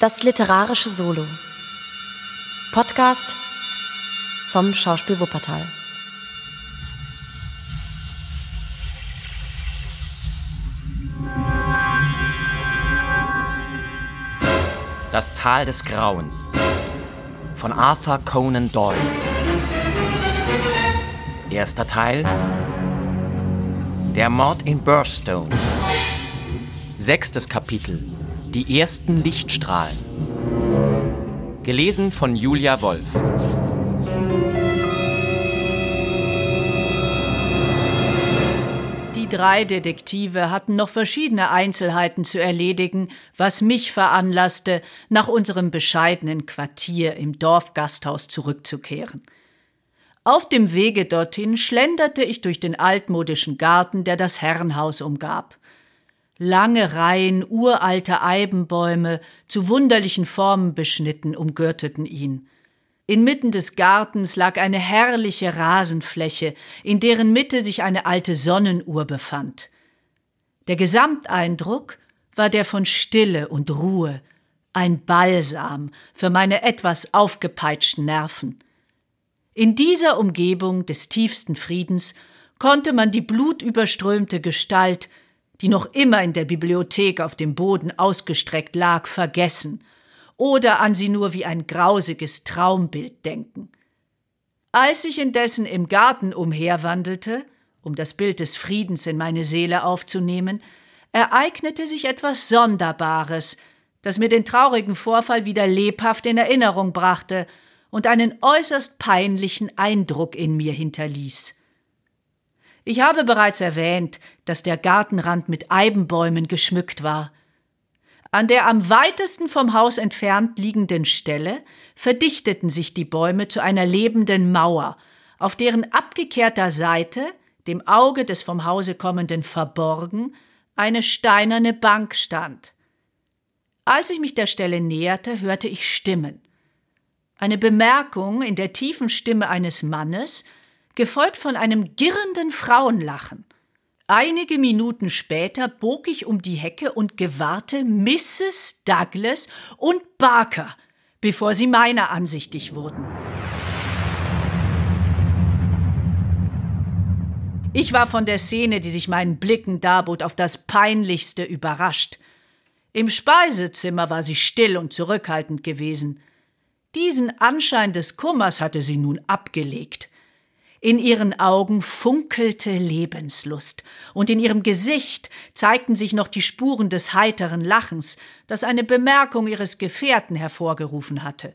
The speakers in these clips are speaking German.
Das literarische Solo. Podcast vom Schauspiel Wuppertal. Das Tal des Grauens von Arthur Conan Doyle. Erster Teil Der Mord in Burstone. Sechstes Kapitel Die ersten Lichtstrahlen. Gelesen von Julia Wolf. Die drei Detektive hatten noch verschiedene Einzelheiten zu erledigen, was mich veranlasste, nach unserem bescheidenen Quartier im Dorfgasthaus zurückzukehren. Auf dem Wege dorthin schlenderte ich durch den altmodischen Garten, der das Herrenhaus umgab. Lange Reihen uralter Eibenbäume, zu wunderlichen Formen beschnitten, umgürteten ihn. Inmitten des Gartens lag eine herrliche Rasenfläche, in deren Mitte sich eine alte Sonnenuhr befand. Der Gesamteindruck war der von Stille und Ruhe, ein Balsam für meine etwas aufgepeitschten Nerven. In dieser Umgebung des tiefsten Friedens konnte man die blutüberströmte Gestalt die noch immer in der Bibliothek auf dem Boden ausgestreckt lag, vergessen oder an sie nur wie ein grausiges Traumbild denken. Als ich indessen im Garten umherwandelte, um das Bild des Friedens in meine Seele aufzunehmen, ereignete sich etwas Sonderbares, das mir den traurigen Vorfall wieder lebhaft in Erinnerung brachte und einen äußerst peinlichen Eindruck in mir hinterließ. Ich habe bereits erwähnt, dass der Gartenrand mit Eibenbäumen geschmückt war. An der am weitesten vom Haus entfernt liegenden Stelle verdichteten sich die Bäume zu einer lebenden Mauer, auf deren abgekehrter Seite, dem Auge des vom Hause kommenden verborgen, eine steinerne Bank stand. Als ich mich der Stelle näherte, hörte ich Stimmen. Eine Bemerkung in der tiefen Stimme eines Mannes gefolgt von einem girrenden Frauenlachen. Einige Minuten später bog ich um die Hecke und gewahrte Mrs. Douglas und Barker, bevor sie meiner ansichtig wurden. Ich war von der Szene, die sich meinen Blicken darbot, auf das peinlichste überrascht. Im Speisezimmer war sie still und zurückhaltend gewesen. Diesen Anschein des Kummers hatte sie nun abgelegt. In ihren Augen funkelte Lebenslust, und in ihrem Gesicht zeigten sich noch die Spuren des heiteren Lachens, das eine Bemerkung ihres Gefährten hervorgerufen hatte.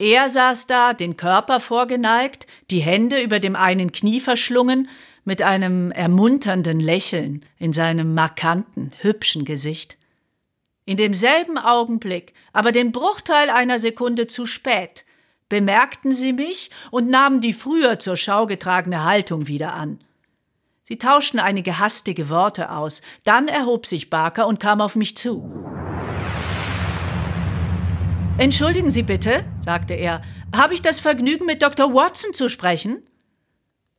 Er saß da, den Körper vorgeneigt, die Hände über dem einen Knie verschlungen, mit einem ermunternden Lächeln in seinem markanten, hübschen Gesicht. In demselben Augenblick, aber den Bruchteil einer Sekunde zu spät, bemerkten sie mich und nahmen die früher zur Schau getragene Haltung wieder an. Sie tauschten einige hastige Worte aus, dann erhob sich Barker und kam auf mich zu. Entschuldigen Sie bitte, sagte er, habe ich das Vergnügen, mit Dr. Watson zu sprechen?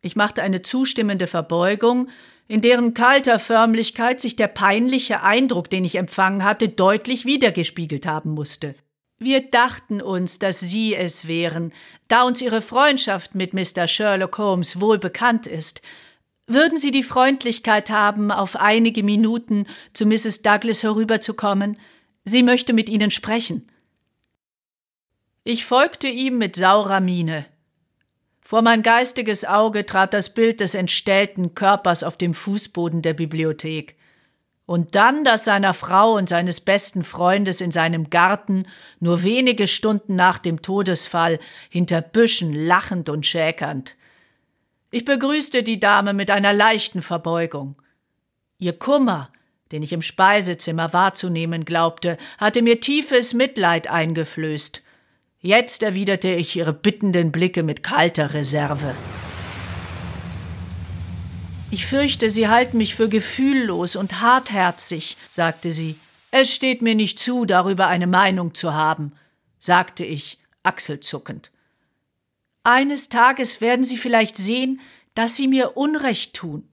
Ich machte eine zustimmende Verbeugung, in deren kalter Förmlichkeit sich der peinliche Eindruck, den ich empfangen hatte, deutlich wiedergespiegelt haben musste. Wir dachten uns, dass Sie es wären, da uns Ihre Freundschaft mit Mr. Sherlock Holmes wohl bekannt ist. Würden Sie die Freundlichkeit haben, auf einige Minuten zu Mrs. Douglas herüberzukommen? Sie möchte mit Ihnen sprechen. Ich folgte ihm mit saurer Miene. Vor mein geistiges Auge trat das Bild des entstellten Körpers auf dem Fußboden der Bibliothek und dann das seiner Frau und seines besten Freundes in seinem Garten nur wenige Stunden nach dem Todesfall hinter Büschen lachend und schäkernd. Ich begrüßte die Dame mit einer leichten Verbeugung. Ihr Kummer, den ich im Speisezimmer wahrzunehmen glaubte, hatte mir tiefes Mitleid eingeflößt. Jetzt erwiderte ich ihre bittenden Blicke mit kalter Reserve. Ich fürchte, Sie halten mich für gefühllos und hartherzig, sagte sie. Es steht mir nicht zu, darüber eine Meinung zu haben, sagte ich, achselzuckend. Eines Tages werden Sie vielleicht sehen, dass Sie mir Unrecht tun.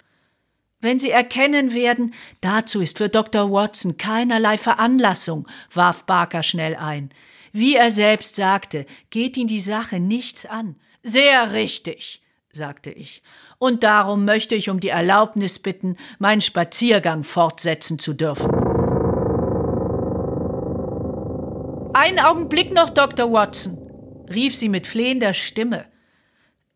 Wenn Sie erkennen werden, dazu ist für Dr. Watson keinerlei Veranlassung, warf Barker schnell ein. Wie er selbst sagte, geht ihn die Sache nichts an. Sehr richtig, sagte ich. Und darum möchte ich um die Erlaubnis bitten, meinen Spaziergang fortsetzen zu dürfen. Einen Augenblick noch, Dr. Watson, rief sie mit flehender Stimme.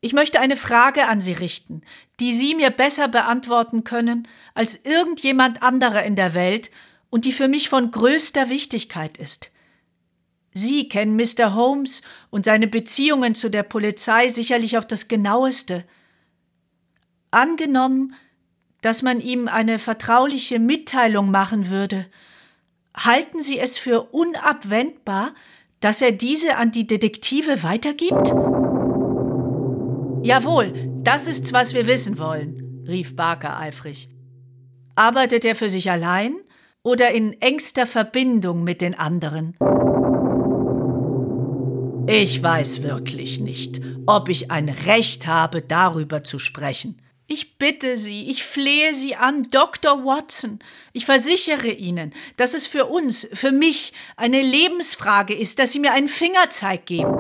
Ich möchte eine Frage an Sie richten, die Sie mir besser beantworten können als irgendjemand anderer in der Welt und die für mich von größter Wichtigkeit ist. Sie kennen Mr. Holmes und seine Beziehungen zu der Polizei sicherlich auf das genaueste. Angenommen, dass man ihm eine vertrauliche Mitteilung machen würde, halten Sie es für unabwendbar, dass er diese an die Detektive weitergibt? Jawohl, das ist's, was wir wissen wollen, rief Barker eifrig. Arbeitet er für sich allein oder in engster Verbindung mit den anderen? Ich weiß wirklich nicht, ob ich ein Recht habe, darüber zu sprechen. Ich bitte Sie, ich flehe Sie an, Dr. Watson. Ich versichere Ihnen, dass es für uns, für mich, eine Lebensfrage ist, dass Sie mir einen Fingerzeig geben.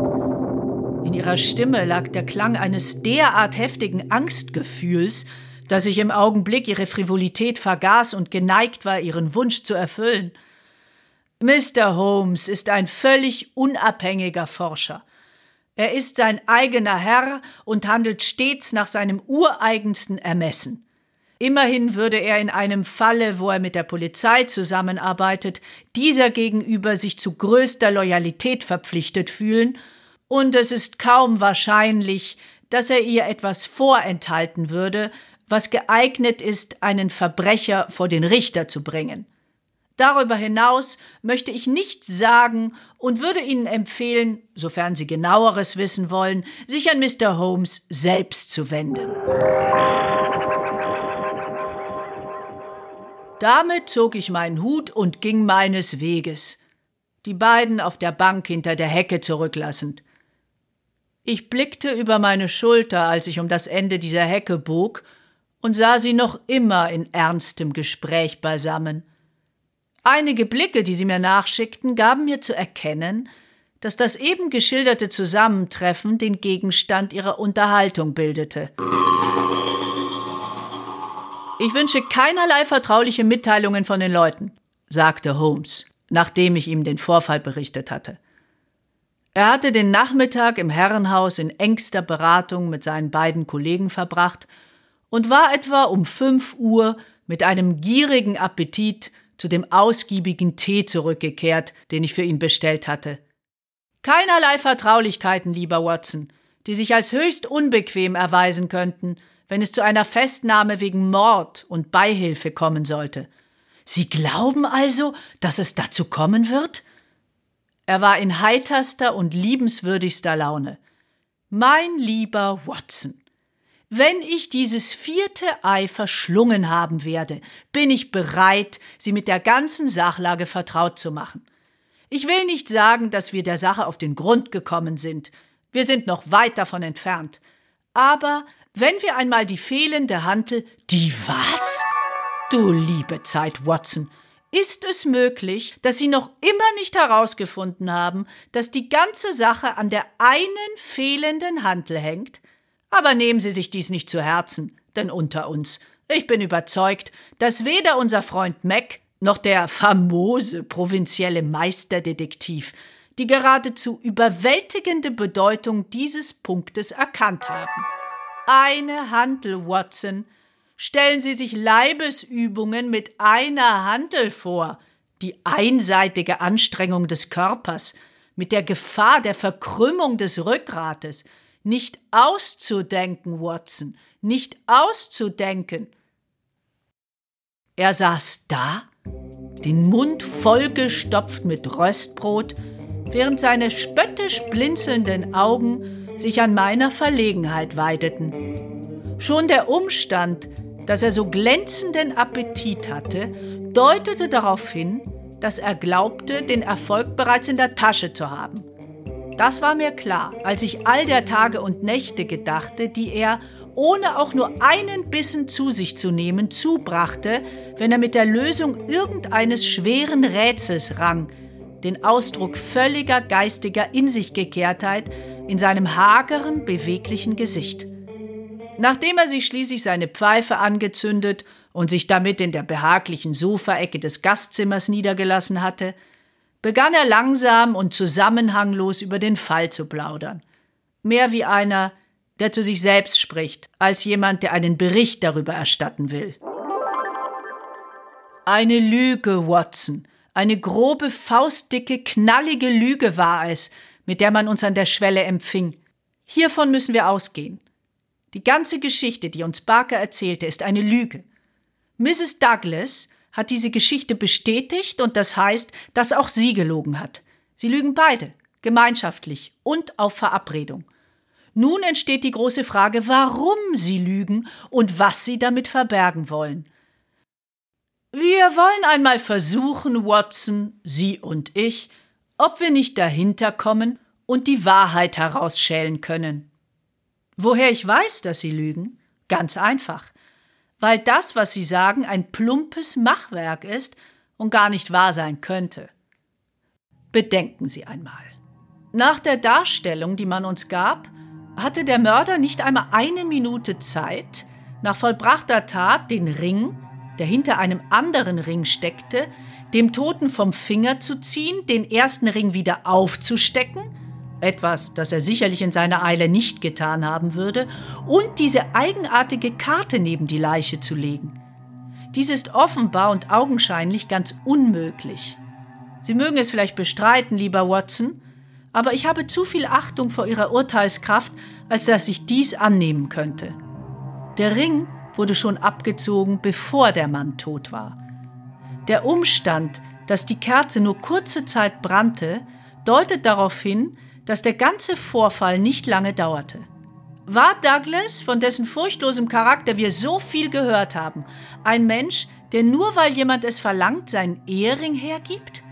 In ihrer Stimme lag der Klang eines derart heftigen Angstgefühls, dass ich im Augenblick ihre Frivolität vergaß und geneigt war, ihren Wunsch zu erfüllen. Mr. Holmes ist ein völlig unabhängiger Forscher. Er ist sein eigener Herr und handelt stets nach seinem ureigensten Ermessen. Immerhin würde er in einem Falle, wo er mit der Polizei zusammenarbeitet, dieser gegenüber sich zu größter Loyalität verpflichtet fühlen und es ist kaum wahrscheinlich, dass er ihr etwas vorenthalten würde, was geeignet ist, einen Verbrecher vor den Richter zu bringen. Darüber hinaus möchte ich nichts sagen und würde Ihnen empfehlen, sofern Sie genaueres wissen wollen, sich an Mr. Holmes selbst zu wenden. Damit zog ich meinen Hut und ging meines Weges, die beiden auf der Bank hinter der Hecke zurücklassend. Ich blickte über meine Schulter, als ich um das Ende dieser Hecke bog, und sah sie noch immer in ernstem Gespräch beisammen. Einige Blicke, die sie mir nachschickten, gaben mir zu erkennen, dass das eben geschilderte Zusammentreffen den Gegenstand ihrer Unterhaltung bildete. Ich wünsche keinerlei vertrauliche Mitteilungen von den Leuten, sagte Holmes, nachdem ich ihm den Vorfall berichtet hatte. Er hatte den Nachmittag im Herrenhaus in engster Beratung mit seinen beiden Kollegen verbracht und war etwa um fünf Uhr mit einem gierigen Appetit zu dem ausgiebigen Tee zurückgekehrt, den ich für ihn bestellt hatte. Keinerlei Vertraulichkeiten, lieber Watson, die sich als höchst unbequem erweisen könnten, wenn es zu einer Festnahme wegen Mord und Beihilfe kommen sollte. Sie glauben also, dass es dazu kommen wird? Er war in heiterster und liebenswürdigster Laune. Mein lieber Watson, wenn ich dieses vierte Ei verschlungen haben werde, bin ich bereit, Sie mit der ganzen Sachlage vertraut zu machen. Ich will nicht sagen, dass wir der Sache auf den Grund gekommen sind. Wir sind noch weit davon entfernt. Aber wenn wir einmal die fehlende Hantel. Die was? Du liebe Zeit, Watson, ist es möglich, dass Sie noch immer nicht herausgefunden haben, dass die ganze Sache an der einen fehlenden Hantel hängt? Aber nehmen Sie sich dies nicht zu Herzen, denn unter uns, ich bin überzeugt, dass weder unser Freund Mac noch der famose provinzielle Meisterdetektiv die geradezu überwältigende Bedeutung dieses Punktes erkannt haben. Eine Hantel, Watson, Stellen Sie sich Leibesübungen mit einer Handel vor, die einseitige Anstrengung des Körpers, mit der Gefahr der Verkrümmung des Rückgrates. Nicht auszudenken, Watson, nicht auszudenken. Er saß da, den Mund vollgestopft mit Röstbrot, während seine spöttisch blinzelnden Augen sich an meiner Verlegenheit weideten. Schon der Umstand, dass er so glänzenden Appetit hatte, deutete darauf hin, dass er glaubte, den Erfolg bereits in der Tasche zu haben. Das war mir klar, als ich all der Tage und Nächte gedachte, die er, ohne auch nur einen Bissen zu sich zu nehmen, zubrachte, wenn er mit der Lösung irgendeines schweren Rätsels rang, den Ausdruck völliger geistiger In sich Gekehrtheit in seinem hageren, beweglichen Gesicht. Nachdem er sich schließlich seine Pfeife angezündet und sich damit in der behaglichen Sofaecke des Gastzimmers niedergelassen hatte, begann er langsam und zusammenhanglos über den Fall zu plaudern. Mehr wie einer, der zu sich selbst spricht, als jemand, der einen Bericht darüber erstatten will. Eine Lüge, Watson, eine grobe, faustdicke, knallige Lüge war es, mit der man uns an der Schwelle empfing. Hiervon müssen wir ausgehen. Die ganze Geschichte, die uns Barker erzählte, ist eine Lüge. Mrs. Douglas hat diese Geschichte bestätigt und das heißt, dass auch sie gelogen hat. Sie lügen beide, gemeinschaftlich und auf Verabredung. Nun entsteht die große Frage, warum sie lügen und was sie damit verbergen wollen. Wir wollen einmal versuchen, Watson, Sie und ich, ob wir nicht dahinter kommen und die Wahrheit herausschälen können. Woher ich weiß, dass Sie lügen? Ganz einfach weil das, was sie sagen, ein plumpes Machwerk ist und gar nicht wahr sein könnte. Bedenken Sie einmal. Nach der Darstellung, die man uns gab, hatte der Mörder nicht einmal eine Minute Zeit, nach vollbrachter Tat den Ring, der hinter einem anderen Ring steckte, dem Toten vom Finger zu ziehen, den ersten Ring wieder aufzustecken etwas, das er sicherlich in seiner Eile nicht getan haben würde, und diese eigenartige Karte neben die Leiche zu legen. Dies ist offenbar und augenscheinlich ganz unmöglich. Sie mögen es vielleicht bestreiten, lieber Watson, aber ich habe zu viel Achtung vor Ihrer Urteilskraft, als dass ich dies annehmen könnte. Der Ring wurde schon abgezogen, bevor der Mann tot war. Der Umstand, dass die Kerze nur kurze Zeit brannte, deutet darauf hin, dass der ganze Vorfall nicht lange dauerte. War Douglas, von dessen furchtlosem Charakter wir so viel gehört haben, ein Mensch, der nur weil jemand es verlangt, seinen Ehering hergibt?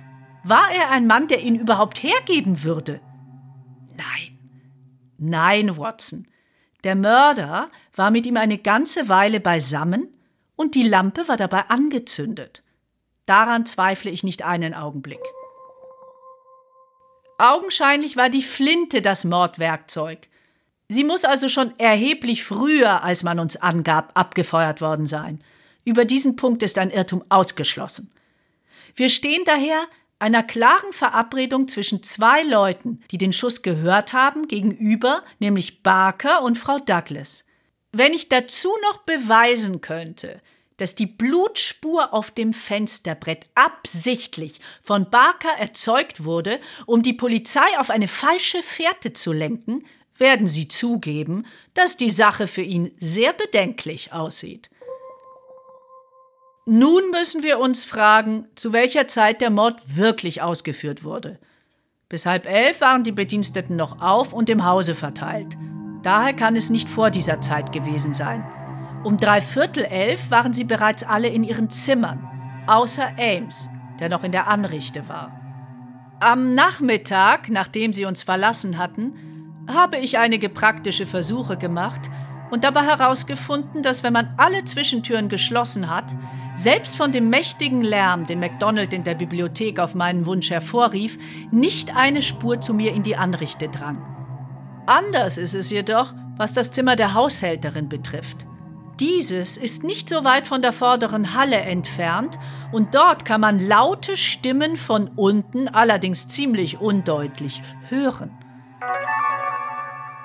War er ein Mann, der ihn überhaupt hergeben würde? Nein. Nein, Watson. Der Mörder war mit ihm eine ganze Weile beisammen und die Lampe war dabei angezündet. Daran zweifle ich nicht einen Augenblick. Augenscheinlich war die Flinte das Mordwerkzeug. Sie muss also schon erheblich früher, als man uns angab, abgefeuert worden sein. Über diesen Punkt ist ein Irrtum ausgeschlossen. Wir stehen daher einer klaren Verabredung zwischen zwei Leuten, die den Schuss gehört haben, gegenüber, nämlich Barker und Frau Douglas. Wenn ich dazu noch beweisen könnte, dass die Blutspur auf dem Fensterbrett absichtlich von Barker erzeugt wurde, um die Polizei auf eine falsche Fährte zu lenken, werden Sie zugeben, dass die Sache für ihn sehr bedenklich aussieht. Nun müssen wir uns fragen, zu welcher Zeit der Mord wirklich ausgeführt wurde. Bis halb elf waren die Bediensteten noch auf und im Hause verteilt. Daher kann es nicht vor dieser Zeit gewesen sein. Um drei Viertel elf waren sie bereits alle in ihren Zimmern, außer Ames, der noch in der Anrichte war. Am Nachmittag, nachdem sie uns verlassen hatten, habe ich einige praktische Versuche gemacht und dabei herausgefunden, dass wenn man alle Zwischentüren geschlossen hat, selbst von dem mächtigen Lärm, den MacDonald in der Bibliothek auf meinen Wunsch hervorrief, nicht eine Spur zu mir in die Anrichte drang. Anders ist es jedoch, was das Zimmer der Haushälterin betrifft. Dieses ist nicht so weit von der vorderen Halle entfernt und dort kann man laute Stimmen von unten, allerdings ziemlich undeutlich, hören.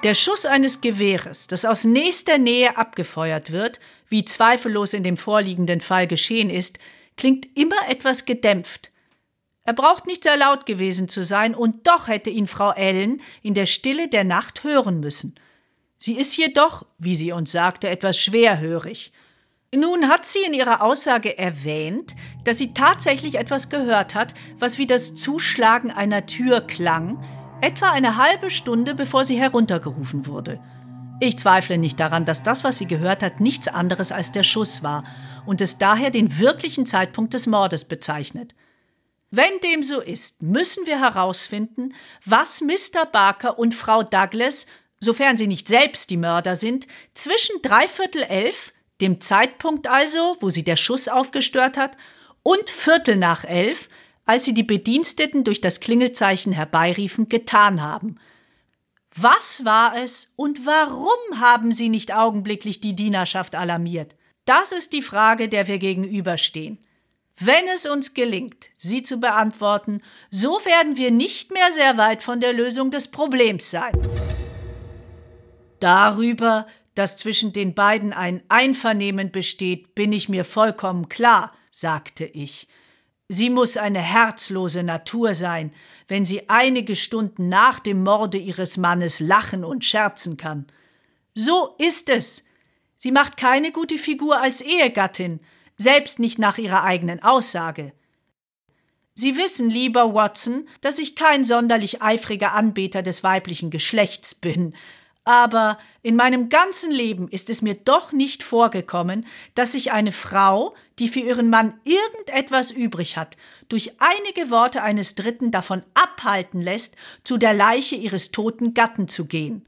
Der Schuss eines Gewehres, das aus nächster Nähe abgefeuert wird, wie zweifellos in dem vorliegenden Fall geschehen ist, klingt immer etwas gedämpft. Er braucht nicht sehr laut gewesen zu sein, und doch hätte ihn Frau Ellen in der Stille der Nacht hören müssen. Sie ist jedoch, wie sie uns sagte, etwas schwerhörig. Nun hat sie in ihrer Aussage erwähnt, dass sie tatsächlich etwas gehört hat, was wie das Zuschlagen einer Tür klang, etwa eine halbe Stunde bevor sie heruntergerufen wurde. Ich zweifle nicht daran, dass das, was sie gehört hat, nichts anderes als der Schuss war und es daher den wirklichen Zeitpunkt des Mordes bezeichnet. Wenn dem so ist, müssen wir herausfinden, was Mr. Barker und Frau Douglas, sofern sie nicht selbst die Mörder sind, zwischen dreiviertel elf, dem Zeitpunkt also, wo sie der Schuss aufgestört hat, und Viertel nach elf, als sie die Bediensteten durch das Klingelzeichen herbeiriefen, getan haben. Was war es und warum haben sie nicht augenblicklich die Dienerschaft alarmiert? Das ist die Frage, der wir gegenüberstehen. Wenn es uns gelingt, sie zu beantworten, so werden wir nicht mehr sehr weit von der Lösung des Problems sein. Darüber, dass zwischen den beiden ein Einvernehmen besteht, bin ich mir vollkommen klar, sagte ich. Sie muss eine herzlose Natur sein, wenn sie einige Stunden nach dem Morde ihres Mannes lachen und scherzen kann. So ist es. Sie macht keine gute Figur als Ehegattin, selbst nicht nach ihrer eigenen Aussage. Sie wissen, lieber Watson, dass ich kein sonderlich eifriger Anbeter des weiblichen Geschlechts bin, aber in meinem ganzen Leben ist es mir doch nicht vorgekommen, dass sich eine Frau, die für ihren Mann irgendetwas übrig hat, durch einige Worte eines Dritten davon abhalten lässt, zu der Leiche ihres toten Gatten zu gehen.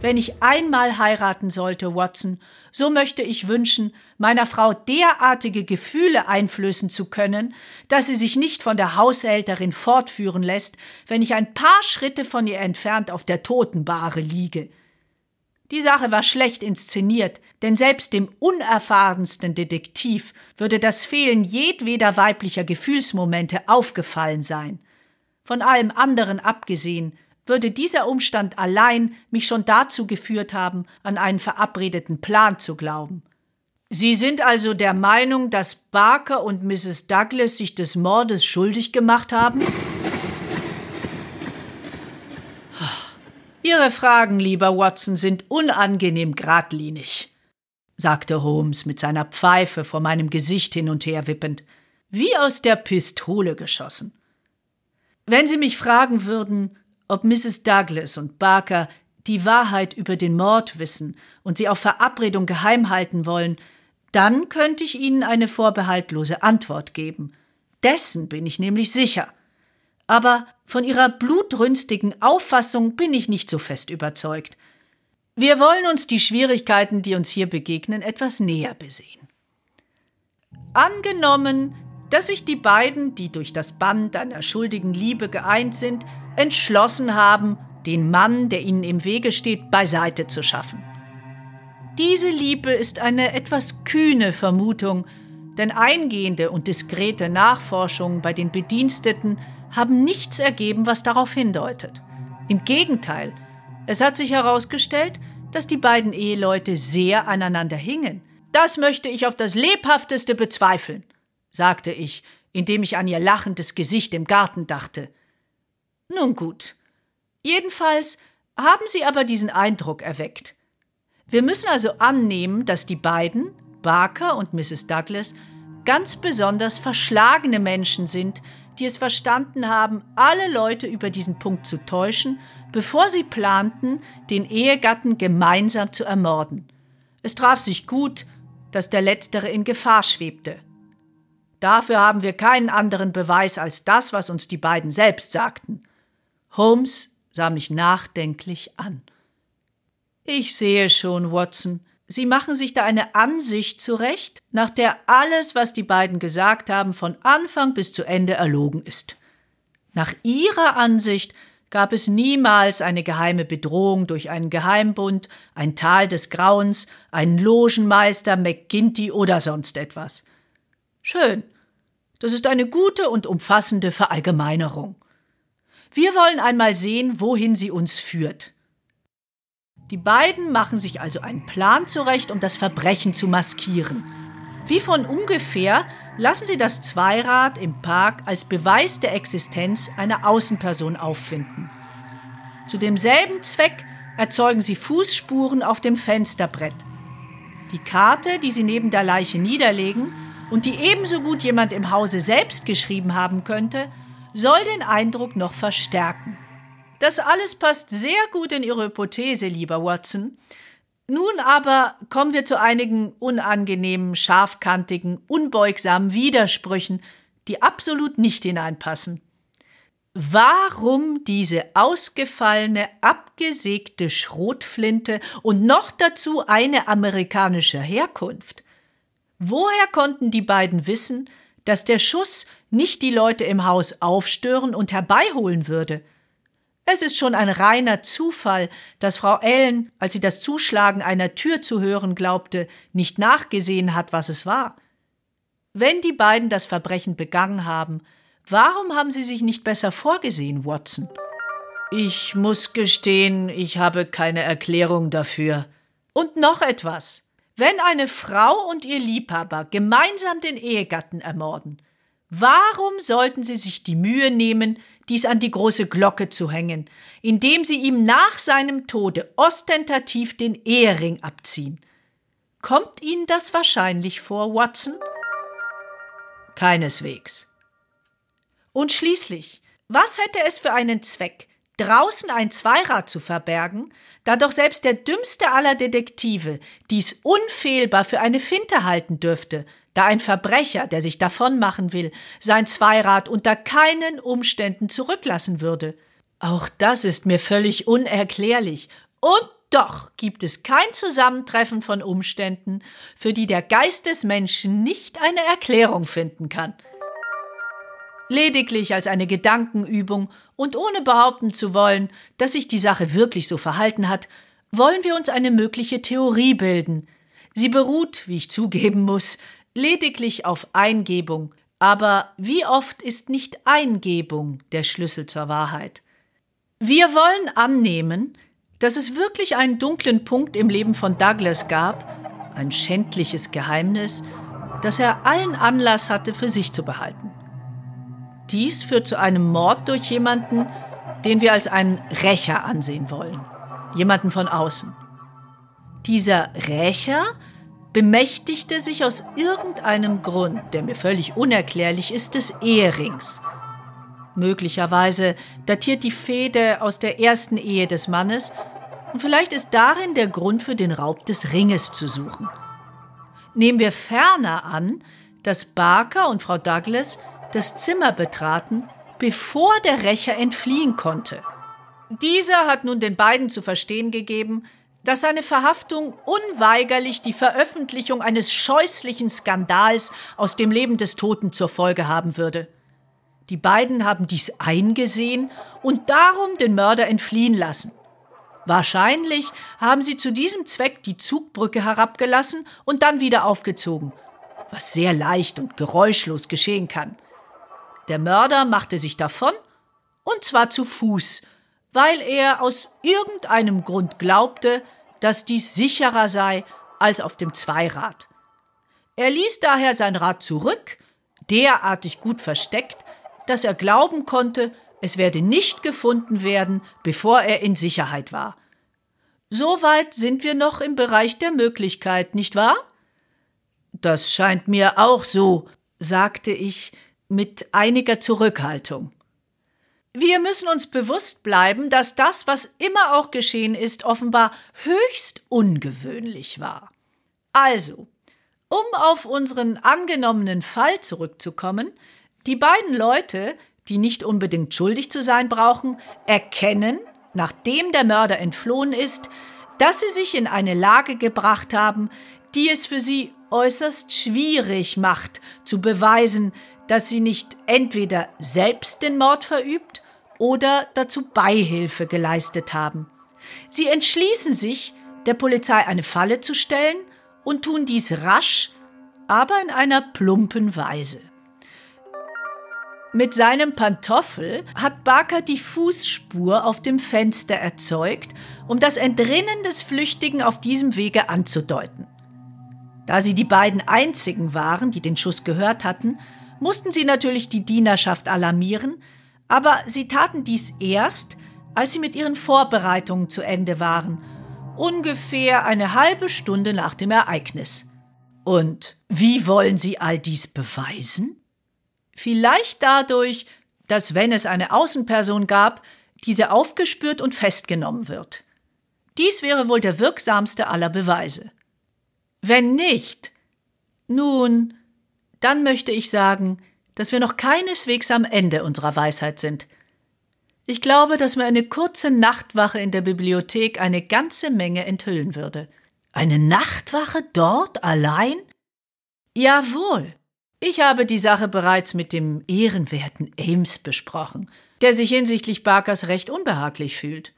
Wenn ich einmal heiraten sollte, Watson, so möchte ich wünschen, meiner Frau derartige Gefühle einflößen zu können, dass sie sich nicht von der Haushälterin fortführen lässt, wenn ich ein paar Schritte von ihr entfernt auf der Totenbahre liege. Die Sache war schlecht inszeniert, denn selbst dem unerfahrensten Detektiv würde das Fehlen jedweder weiblicher Gefühlsmomente aufgefallen sein. Von allem anderen abgesehen würde dieser Umstand allein mich schon dazu geführt haben, an einen verabredeten Plan zu glauben. Sie sind also der Meinung, dass Barker und Mrs. Douglas sich des Mordes schuldig gemacht haben? Ihre Fragen, lieber Watson, sind unangenehm geradlinig, sagte Holmes mit seiner Pfeife vor meinem Gesicht hin und her wippend, wie aus der Pistole geschossen. Wenn Sie mich fragen würden, ob Mrs. Douglas und Barker die Wahrheit über den Mord wissen und sie auf Verabredung geheim halten wollen, dann könnte ich Ihnen eine vorbehaltlose Antwort geben. Dessen bin ich nämlich sicher. Aber von Ihrer blutrünstigen Auffassung bin ich nicht so fest überzeugt. Wir wollen uns die Schwierigkeiten, die uns hier begegnen, etwas näher besehen. Angenommen, dass sich die beiden, die durch das Band einer schuldigen Liebe geeint sind, entschlossen haben, den Mann, der ihnen im Wege steht, beiseite zu schaffen. Diese Liebe ist eine etwas kühne Vermutung, denn eingehende und diskrete Nachforschungen bei den Bediensteten haben nichts ergeben, was darauf hindeutet. Im Gegenteil, es hat sich herausgestellt, dass die beiden Eheleute sehr aneinander hingen. Das möchte ich auf das lebhafteste bezweifeln, sagte ich, indem ich an ihr lachendes Gesicht im Garten dachte. Nun gut. Jedenfalls haben sie aber diesen Eindruck erweckt. Wir müssen also annehmen, dass die beiden, Barker und Mrs. Douglas, ganz besonders verschlagene Menschen sind, die es verstanden haben, alle Leute über diesen Punkt zu täuschen, bevor sie planten, den Ehegatten gemeinsam zu ermorden. Es traf sich gut, dass der letztere in Gefahr schwebte. Dafür haben wir keinen anderen Beweis als das, was uns die beiden selbst sagten. Holmes sah mich nachdenklich an. Ich sehe schon, Watson, Sie machen sich da eine Ansicht zurecht, nach der alles, was die beiden gesagt haben, von Anfang bis zu Ende erlogen ist. Nach Ihrer Ansicht gab es niemals eine geheime Bedrohung durch einen Geheimbund, ein Tal des Grauens, einen Logenmeister, McGinty oder sonst etwas. Schön. Das ist eine gute und umfassende Verallgemeinerung. Wir wollen einmal sehen, wohin sie uns führt. Die beiden machen sich also einen Plan zurecht, um das Verbrechen zu maskieren. Wie von ungefähr lassen sie das Zweirad im Park als Beweis der Existenz einer Außenperson auffinden. Zu demselben Zweck erzeugen sie Fußspuren auf dem Fensterbrett. Die Karte, die sie neben der Leiche niederlegen und die ebenso gut jemand im Hause selbst geschrieben haben könnte, soll den Eindruck noch verstärken. Das alles passt sehr gut in Ihre Hypothese, lieber Watson. Nun aber kommen wir zu einigen unangenehmen, scharfkantigen, unbeugsamen Widersprüchen, die absolut nicht hineinpassen. Warum diese ausgefallene, abgesägte Schrotflinte und noch dazu eine amerikanischer Herkunft? Woher konnten die beiden wissen, dass der Schuss nicht die Leute im Haus aufstören und herbeiholen würde? Es ist schon ein reiner Zufall, dass Frau Ellen, als sie das Zuschlagen einer Tür zu hören glaubte, nicht nachgesehen hat, was es war. Wenn die beiden das Verbrechen begangen haben, warum haben sie sich nicht besser vorgesehen, Watson? Ich muss gestehen, ich habe keine Erklärung dafür. Und noch etwas. Wenn eine Frau und ihr Liebhaber gemeinsam den Ehegatten ermorden, warum sollten sie sich die Mühe nehmen, dies an die große Glocke zu hängen, indem sie ihm nach seinem Tode ostentativ den Ehering abziehen? Kommt Ihnen das wahrscheinlich vor, Watson? Keineswegs. Und schließlich, was hätte es für einen Zweck, draußen ein Zweirad zu verbergen, da doch selbst der dümmste aller Detektive dies unfehlbar für eine Finte halten dürfte, da ein Verbrecher, der sich davonmachen will, sein Zweirad unter keinen Umständen zurücklassen würde. Auch das ist mir völlig unerklärlich. Und doch gibt es kein Zusammentreffen von Umständen, für die der Geist des Menschen nicht eine Erklärung finden kann. Lediglich als eine Gedankenübung und ohne behaupten zu wollen, dass sich die Sache wirklich so verhalten hat, wollen wir uns eine mögliche Theorie bilden. Sie beruht, wie ich zugeben muss, lediglich auf Eingebung, aber wie oft ist nicht Eingebung der Schlüssel zur Wahrheit? Wir wollen annehmen, dass es wirklich einen dunklen Punkt im Leben von Douglas gab, ein schändliches Geheimnis, das er allen Anlass hatte, für sich zu behalten. Dies führt zu einem Mord durch jemanden, den wir als einen Rächer ansehen wollen, jemanden von außen. Dieser Rächer bemächtigte sich aus irgendeinem Grund, der mir völlig unerklärlich ist, des Eherings. Möglicherweise datiert die Fehde aus der ersten Ehe des Mannes und vielleicht ist darin der Grund für den Raub des Ringes zu suchen. Nehmen wir ferner an, dass Barker und Frau Douglas das Zimmer betraten, bevor der Rächer entfliehen konnte. Dieser hat nun den beiden zu verstehen gegeben, dass seine Verhaftung unweigerlich die Veröffentlichung eines scheußlichen Skandals aus dem Leben des Toten zur Folge haben würde. Die beiden haben dies eingesehen und darum den Mörder entfliehen lassen. Wahrscheinlich haben sie zu diesem Zweck die Zugbrücke herabgelassen und dann wieder aufgezogen, was sehr leicht und geräuschlos geschehen kann. Der Mörder machte sich davon, und zwar zu Fuß, weil er aus irgendeinem Grund glaubte, dass dies sicherer sei als auf dem Zweirad. Er ließ daher sein Rad zurück, derartig gut versteckt, dass er glauben konnte, es werde nicht gefunden werden, bevor er in Sicherheit war. Soweit sind wir noch im Bereich der Möglichkeit, nicht wahr? Das scheint mir auch so, sagte ich mit einiger Zurückhaltung. Wir müssen uns bewusst bleiben, dass das, was immer auch geschehen ist, offenbar höchst ungewöhnlich war. Also, um auf unseren angenommenen Fall zurückzukommen, die beiden Leute, die nicht unbedingt schuldig zu sein brauchen, erkennen, nachdem der Mörder entflohen ist, dass sie sich in eine Lage gebracht haben, die es für sie äußerst schwierig macht, zu beweisen, dass sie nicht entweder selbst den Mord verübt oder dazu Beihilfe geleistet haben. Sie entschließen sich, der Polizei eine Falle zu stellen und tun dies rasch, aber in einer plumpen Weise. Mit seinem Pantoffel hat Barker die Fußspur auf dem Fenster erzeugt, um das Entrinnen des Flüchtigen auf diesem Wege anzudeuten. Da sie die beiden einzigen waren, die den Schuss gehört hatten, mussten sie natürlich die Dienerschaft alarmieren, aber sie taten dies erst, als sie mit ihren Vorbereitungen zu Ende waren, ungefähr eine halbe Stunde nach dem Ereignis. Und wie wollen sie all dies beweisen? Vielleicht dadurch, dass wenn es eine Außenperson gab, diese aufgespürt und festgenommen wird. Dies wäre wohl der wirksamste aller Beweise. Wenn nicht, nun, dann möchte ich sagen, dass wir noch keineswegs am Ende unserer Weisheit sind. Ich glaube, dass mir eine kurze Nachtwache in der Bibliothek eine ganze Menge enthüllen würde. Eine Nachtwache dort allein? Jawohl. Ich habe die Sache bereits mit dem ehrenwerten Ames besprochen, der sich hinsichtlich Barkers recht unbehaglich fühlt.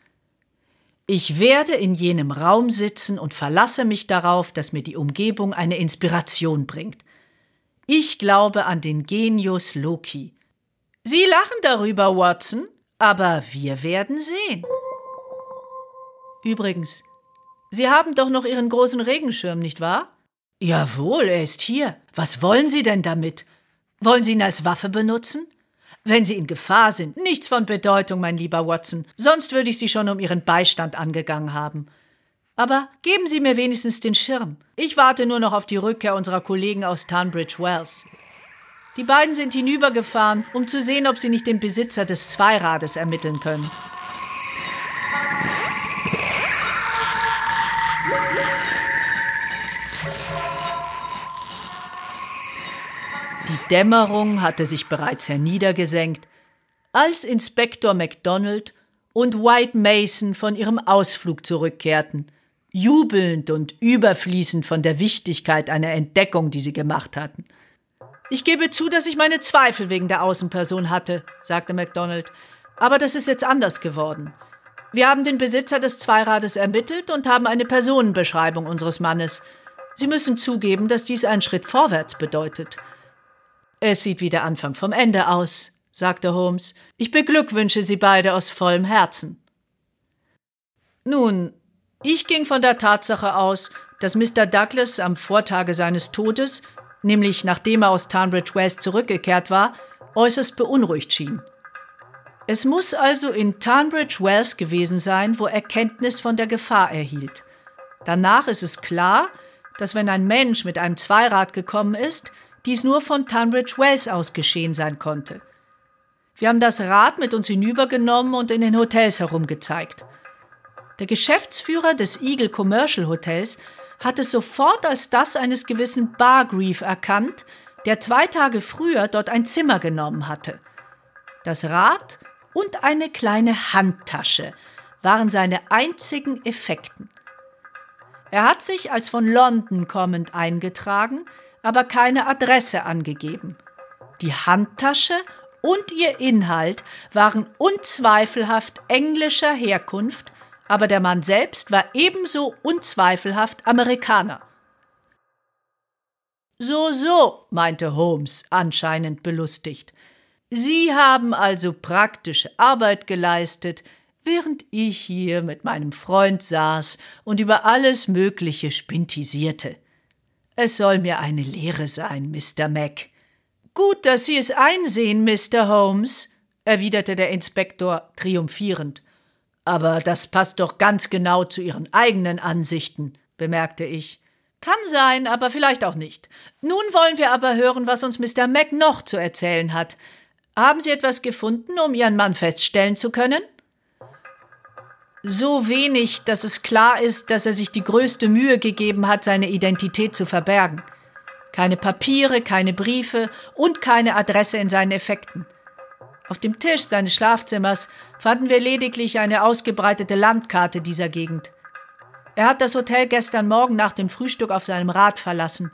Ich werde in jenem Raum sitzen und verlasse mich darauf, dass mir die Umgebung eine Inspiration bringt. Ich glaube an den Genius Loki. Sie lachen darüber, Watson, aber wir werden sehen. Übrigens, Sie haben doch noch Ihren großen Regenschirm, nicht wahr? Jawohl, er ist hier. Was wollen Sie denn damit? Wollen Sie ihn als Waffe benutzen? Wenn Sie in Gefahr sind, nichts von Bedeutung, mein lieber Watson, sonst würde ich Sie schon um Ihren Beistand angegangen haben. Aber geben Sie mir wenigstens den Schirm. Ich warte nur noch auf die Rückkehr unserer Kollegen aus Tunbridge Wells. Die beiden sind hinübergefahren, um zu sehen, ob sie nicht den Besitzer des Zweirades ermitteln können. Die Dämmerung hatte sich bereits herniedergesenkt, als Inspektor MacDonald und White Mason von ihrem Ausflug zurückkehrten, jubelnd und überfließend von der Wichtigkeit einer Entdeckung, die sie gemacht hatten. Ich gebe zu, dass ich meine Zweifel wegen der Außenperson hatte, sagte MacDonald, aber das ist jetzt anders geworden. Wir haben den Besitzer des Zweirades ermittelt und haben eine Personenbeschreibung unseres Mannes. Sie müssen zugeben, dass dies einen Schritt vorwärts bedeutet. Es sieht wie der Anfang vom Ende aus, sagte Holmes. Ich beglückwünsche Sie beide aus vollem Herzen. Nun, ich ging von der Tatsache aus, dass Mr. Douglas am Vortage seines Todes, nämlich nachdem er aus Tunbridge West zurückgekehrt war, äußerst beunruhigt schien. Es muss also in Tunbridge Wells gewesen sein, wo er Kenntnis von der Gefahr erhielt. Danach ist es klar, dass wenn ein Mensch mit einem Zweirad gekommen ist, dies nur von Tunbridge Wells aus geschehen sein konnte. Wir haben das Rad mit uns hinübergenommen und in den Hotels herumgezeigt. Der Geschäftsführer des Eagle Commercial Hotels hat es sofort als das eines gewissen Bargreave erkannt, der zwei Tage früher dort ein Zimmer genommen hatte. Das Rad und eine kleine Handtasche waren seine einzigen Effekten. Er hat sich als von London kommend eingetragen, aber keine Adresse angegeben. Die Handtasche und ihr Inhalt waren unzweifelhaft englischer Herkunft, aber der Mann selbst war ebenso unzweifelhaft Amerikaner. So, so, meinte Holmes, anscheinend belustigt. Sie haben also praktische Arbeit geleistet, während ich hier mit meinem Freund saß und über alles Mögliche spintisierte. Es soll mir eine Lehre sein, Mr. Mac. Gut, dass Sie es einsehen, Mr. Holmes, erwiderte der Inspektor triumphierend. Aber das passt doch ganz genau zu Ihren eigenen Ansichten, bemerkte ich. Kann sein, aber vielleicht auch nicht. Nun wollen wir aber hören, was uns Mr. Mac noch zu erzählen hat. Haben Sie etwas gefunden, um Ihren Mann feststellen zu können? So wenig, dass es klar ist, dass er sich die größte Mühe gegeben hat, seine Identität zu verbergen. Keine Papiere, keine Briefe und keine Adresse in seinen Effekten. Auf dem Tisch seines Schlafzimmers fanden wir lediglich eine ausgebreitete Landkarte dieser Gegend. Er hat das Hotel gestern Morgen nach dem Frühstück auf seinem Rad verlassen.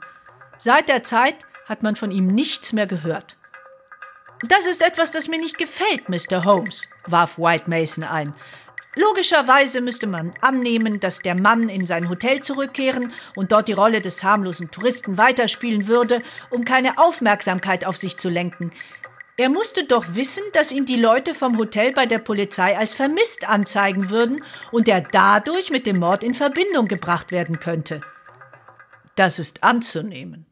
Seit der Zeit hat man von ihm nichts mehr gehört. Das ist etwas, das mir nicht gefällt, Mr. Holmes, warf White Mason ein. Logischerweise müsste man annehmen, dass der Mann in sein Hotel zurückkehren und dort die Rolle des harmlosen Touristen weiterspielen würde, um keine Aufmerksamkeit auf sich zu lenken. Er musste doch wissen, dass ihn die Leute vom Hotel bei der Polizei als vermisst anzeigen würden und er dadurch mit dem Mord in Verbindung gebracht werden könnte. Das ist anzunehmen.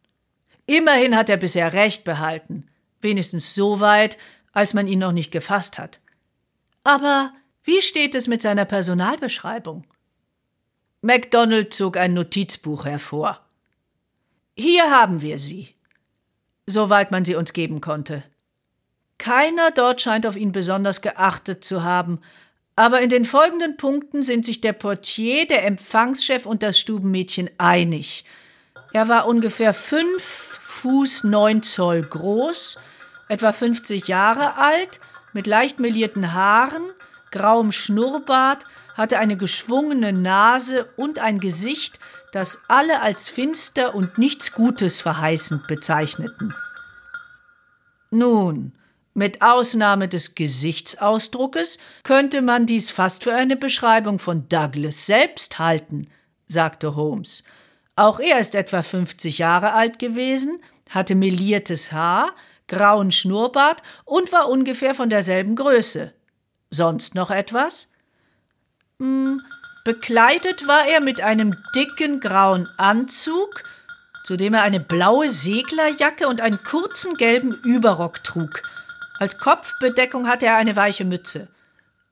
Immerhin hat er bisher Recht behalten, wenigstens so weit, als man ihn noch nicht gefasst hat. Aber wie steht es mit seiner Personalbeschreibung? MacDonald zog ein Notizbuch hervor. Hier haben wir sie. Soweit man sie uns geben konnte. Keiner dort scheint auf ihn besonders geachtet zu haben, aber in den folgenden Punkten sind sich der Portier, der Empfangschef und das Stubenmädchen einig. Er war ungefähr fünf Fuß neun Zoll groß, etwa 50 Jahre alt, mit leicht melierten Haaren, grauem Schnurrbart, hatte eine geschwungene Nase und ein Gesicht, das alle als finster und nichts Gutes verheißend bezeichneten. Nun, mit Ausnahme des Gesichtsausdruckes könnte man dies fast für eine Beschreibung von Douglas selbst halten, sagte Holmes. Auch er ist etwa 50 Jahre alt gewesen, hatte meliertes Haar, grauen Schnurrbart und war ungefähr von derselben Größe. Sonst noch etwas? Hm, bekleidet war er mit einem dicken grauen Anzug, zu dem er eine blaue Seglerjacke und einen kurzen gelben Überrock trug. Als Kopfbedeckung hatte er eine weiche Mütze.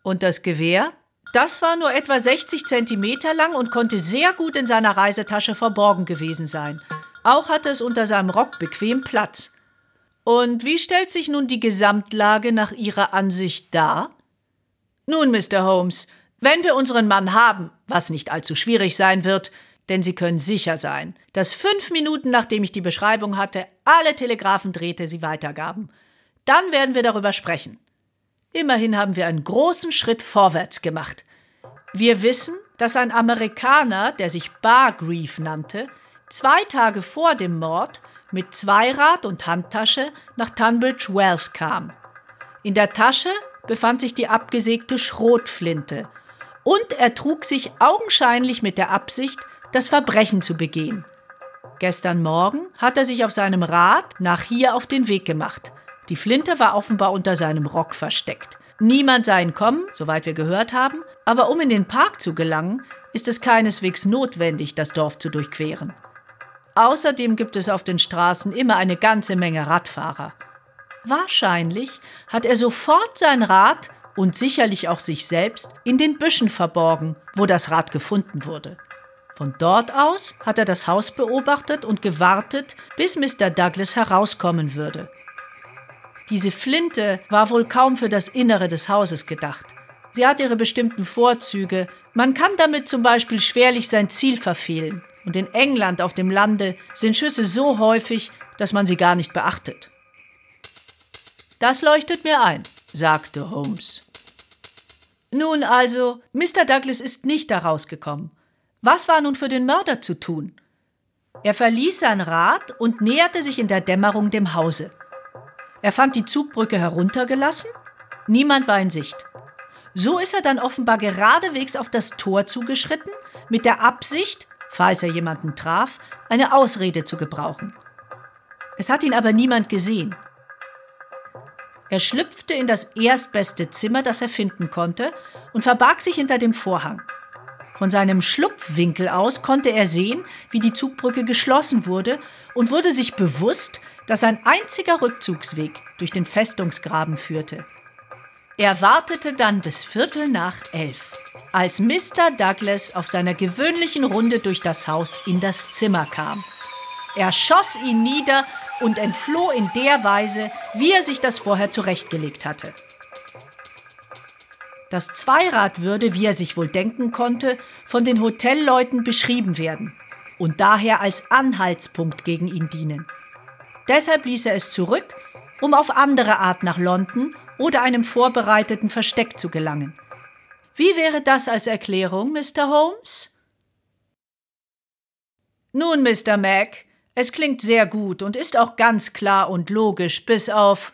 Und das Gewehr? Das war nur etwa 60 Zentimeter lang und konnte sehr gut in seiner Reisetasche verborgen gewesen sein. Auch hatte es unter seinem Rock bequem Platz. Und wie stellt sich nun die Gesamtlage nach Ihrer Ansicht dar? Nun, Mr. Holmes, wenn wir unseren Mann haben, was nicht allzu schwierig sein wird, denn Sie können sicher sein, dass fünf Minuten nachdem ich die Beschreibung hatte, alle Telegraphendrähte sie weitergaben. Dann werden wir darüber sprechen. Immerhin haben wir einen großen Schritt vorwärts gemacht. Wir wissen, dass ein Amerikaner, der sich Bargreave nannte, zwei Tage vor dem Mord mit Zweirad und Handtasche nach Tunbridge Wells kam. In der Tasche befand sich die abgesägte Schrotflinte, und er trug sich augenscheinlich mit der Absicht, das Verbrechen zu begehen. Gestern Morgen hat er sich auf seinem Rad nach hier auf den Weg gemacht. Die Flinte war offenbar unter seinem Rock versteckt. Niemand sah ihn kommen, soweit wir gehört haben, aber um in den Park zu gelangen, ist es keineswegs notwendig, das Dorf zu durchqueren. Außerdem gibt es auf den Straßen immer eine ganze Menge Radfahrer. Wahrscheinlich hat er sofort sein Rad und sicherlich auch sich selbst in den Büschen verborgen, wo das Rad gefunden wurde. Von dort aus hat er das Haus beobachtet und gewartet, bis Mr. Douglas herauskommen würde. Diese Flinte war wohl kaum für das Innere des Hauses gedacht. Sie hat ihre bestimmten Vorzüge. Man kann damit zum Beispiel schwerlich sein Ziel verfehlen. Und in England auf dem Lande sind Schüsse so häufig, dass man sie gar nicht beachtet. Das leuchtet mir ein, sagte Holmes. Nun also, Mr. Douglas ist nicht daraus gekommen. Was war nun für den Mörder zu tun? Er verließ sein Rad und näherte sich in der Dämmerung dem Hause. Er fand die Zugbrücke heruntergelassen, niemand war in Sicht. So ist er dann offenbar geradewegs auf das Tor zugeschritten, mit der Absicht, falls er jemanden traf, eine Ausrede zu gebrauchen. Es hat ihn aber niemand gesehen. Er schlüpfte in das erstbeste Zimmer, das er finden konnte, und verbarg sich hinter dem Vorhang. Von seinem Schlupfwinkel aus konnte er sehen, wie die Zugbrücke geschlossen wurde und wurde sich bewusst, dass ein einziger Rückzugsweg durch den Festungsgraben führte. Er wartete dann bis Viertel nach elf, als Mr. Douglas auf seiner gewöhnlichen Runde durch das Haus in das Zimmer kam. Er schoss ihn nieder und entfloh in der Weise, wie er sich das vorher zurechtgelegt hatte. Das Zweirad würde, wie er sich wohl denken konnte, von den Hotelleuten beschrieben werden und daher als Anhaltspunkt gegen ihn dienen. Deshalb ließ er es zurück, um auf andere Art nach London oder einem vorbereiteten Versteck zu gelangen. Wie wäre das als Erklärung, Mr. Holmes? Nun, Mr. Mac, es klingt sehr gut und ist auch ganz klar und logisch, bis auf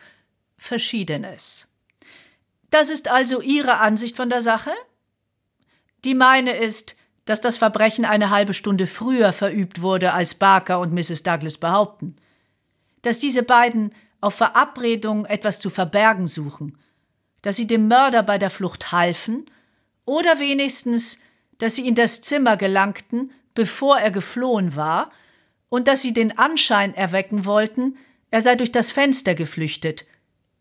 Verschiedenes. Das ist also Ihre Ansicht von der Sache? Die meine ist, dass das Verbrechen eine halbe Stunde früher verübt wurde, als Barker und Mrs. Douglas behaupten. Dass diese beiden auf Verabredung etwas zu verbergen suchen, dass sie dem Mörder bei der Flucht halfen oder wenigstens, dass sie in das Zimmer gelangten, bevor er geflohen war, und dass sie den Anschein erwecken wollten, er sei durch das Fenster geflüchtet,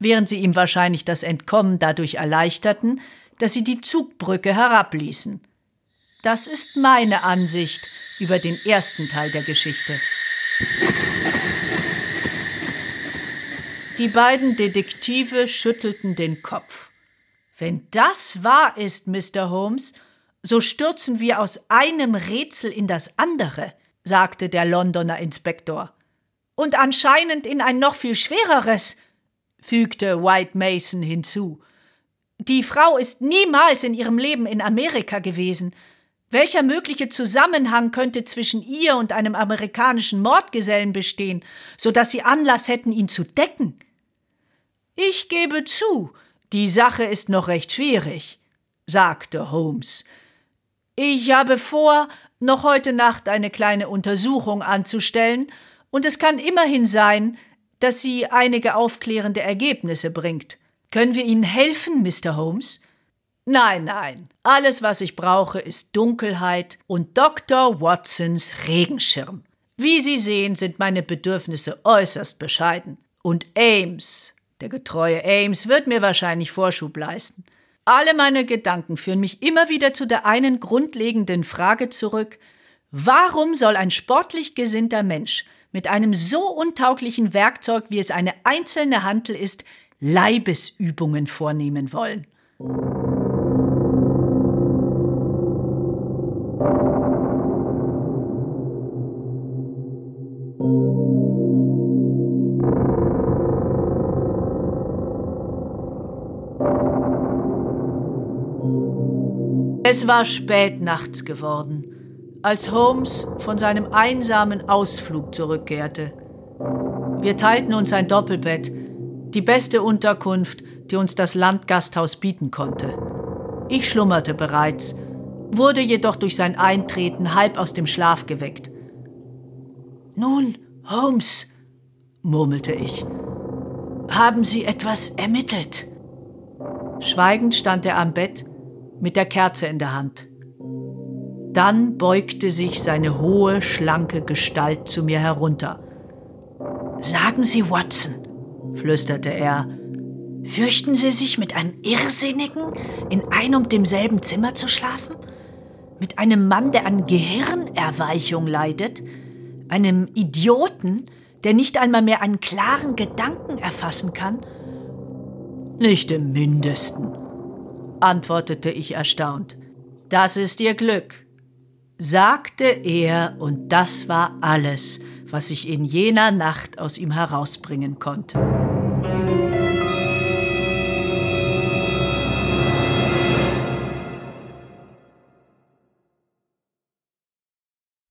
während sie ihm wahrscheinlich das Entkommen dadurch erleichterten, dass sie die Zugbrücke herabließen. Das ist meine Ansicht über den ersten Teil der Geschichte. Die beiden Detektive schüttelten den Kopf. Wenn das wahr ist, Mr. Holmes, so stürzen wir aus einem Rätsel in das andere, sagte der Londoner Inspektor. Und anscheinend in ein noch viel schwereres. Fügte White Mason hinzu. Die Frau ist niemals in ihrem Leben in Amerika gewesen. Welcher mögliche Zusammenhang könnte zwischen ihr und einem amerikanischen Mordgesellen bestehen, so dass sie Anlass hätten, ihn zu decken? Ich gebe zu, die Sache ist noch recht schwierig, sagte Holmes. Ich habe vor, noch heute Nacht eine kleine Untersuchung anzustellen, und es kann immerhin sein, dass sie einige aufklärende Ergebnisse bringt. Können wir Ihnen helfen, Mr. Holmes? Nein, nein. Alles, was ich brauche, ist Dunkelheit und Dr. Watsons Regenschirm. Wie Sie sehen, sind meine Bedürfnisse äußerst bescheiden. Und Ames, der getreue Ames, wird mir wahrscheinlich Vorschub leisten. Alle meine Gedanken führen mich immer wieder zu der einen grundlegenden Frage zurück, warum soll ein sportlich gesinnter Mensch mit einem so untauglichen Werkzeug, wie es eine einzelne Hantel ist, Leibesübungen vornehmen wollen? Es war spät nachts geworden, als Holmes von seinem einsamen Ausflug zurückkehrte. Wir teilten uns ein Doppelbett, die beste Unterkunft, die uns das Landgasthaus bieten konnte. Ich schlummerte bereits, wurde jedoch durch sein Eintreten halb aus dem Schlaf geweckt. Nun, Holmes, murmelte ich, haben Sie etwas ermittelt? Schweigend stand er am Bett mit der Kerze in der Hand. Dann beugte sich seine hohe, schlanke Gestalt zu mir herunter. Sagen Sie, Watson, flüsterte er, fürchten Sie sich mit einem Irrsinnigen in ein und demselben Zimmer zu schlafen? Mit einem Mann, der an Gehirnerweichung leidet? Einem Idioten, der nicht einmal mehr einen klaren Gedanken erfassen kann? Nicht im mindesten, antwortete ich erstaunt. Das ist Ihr Glück, sagte er, und das war alles, was ich in jener Nacht aus ihm herausbringen konnte.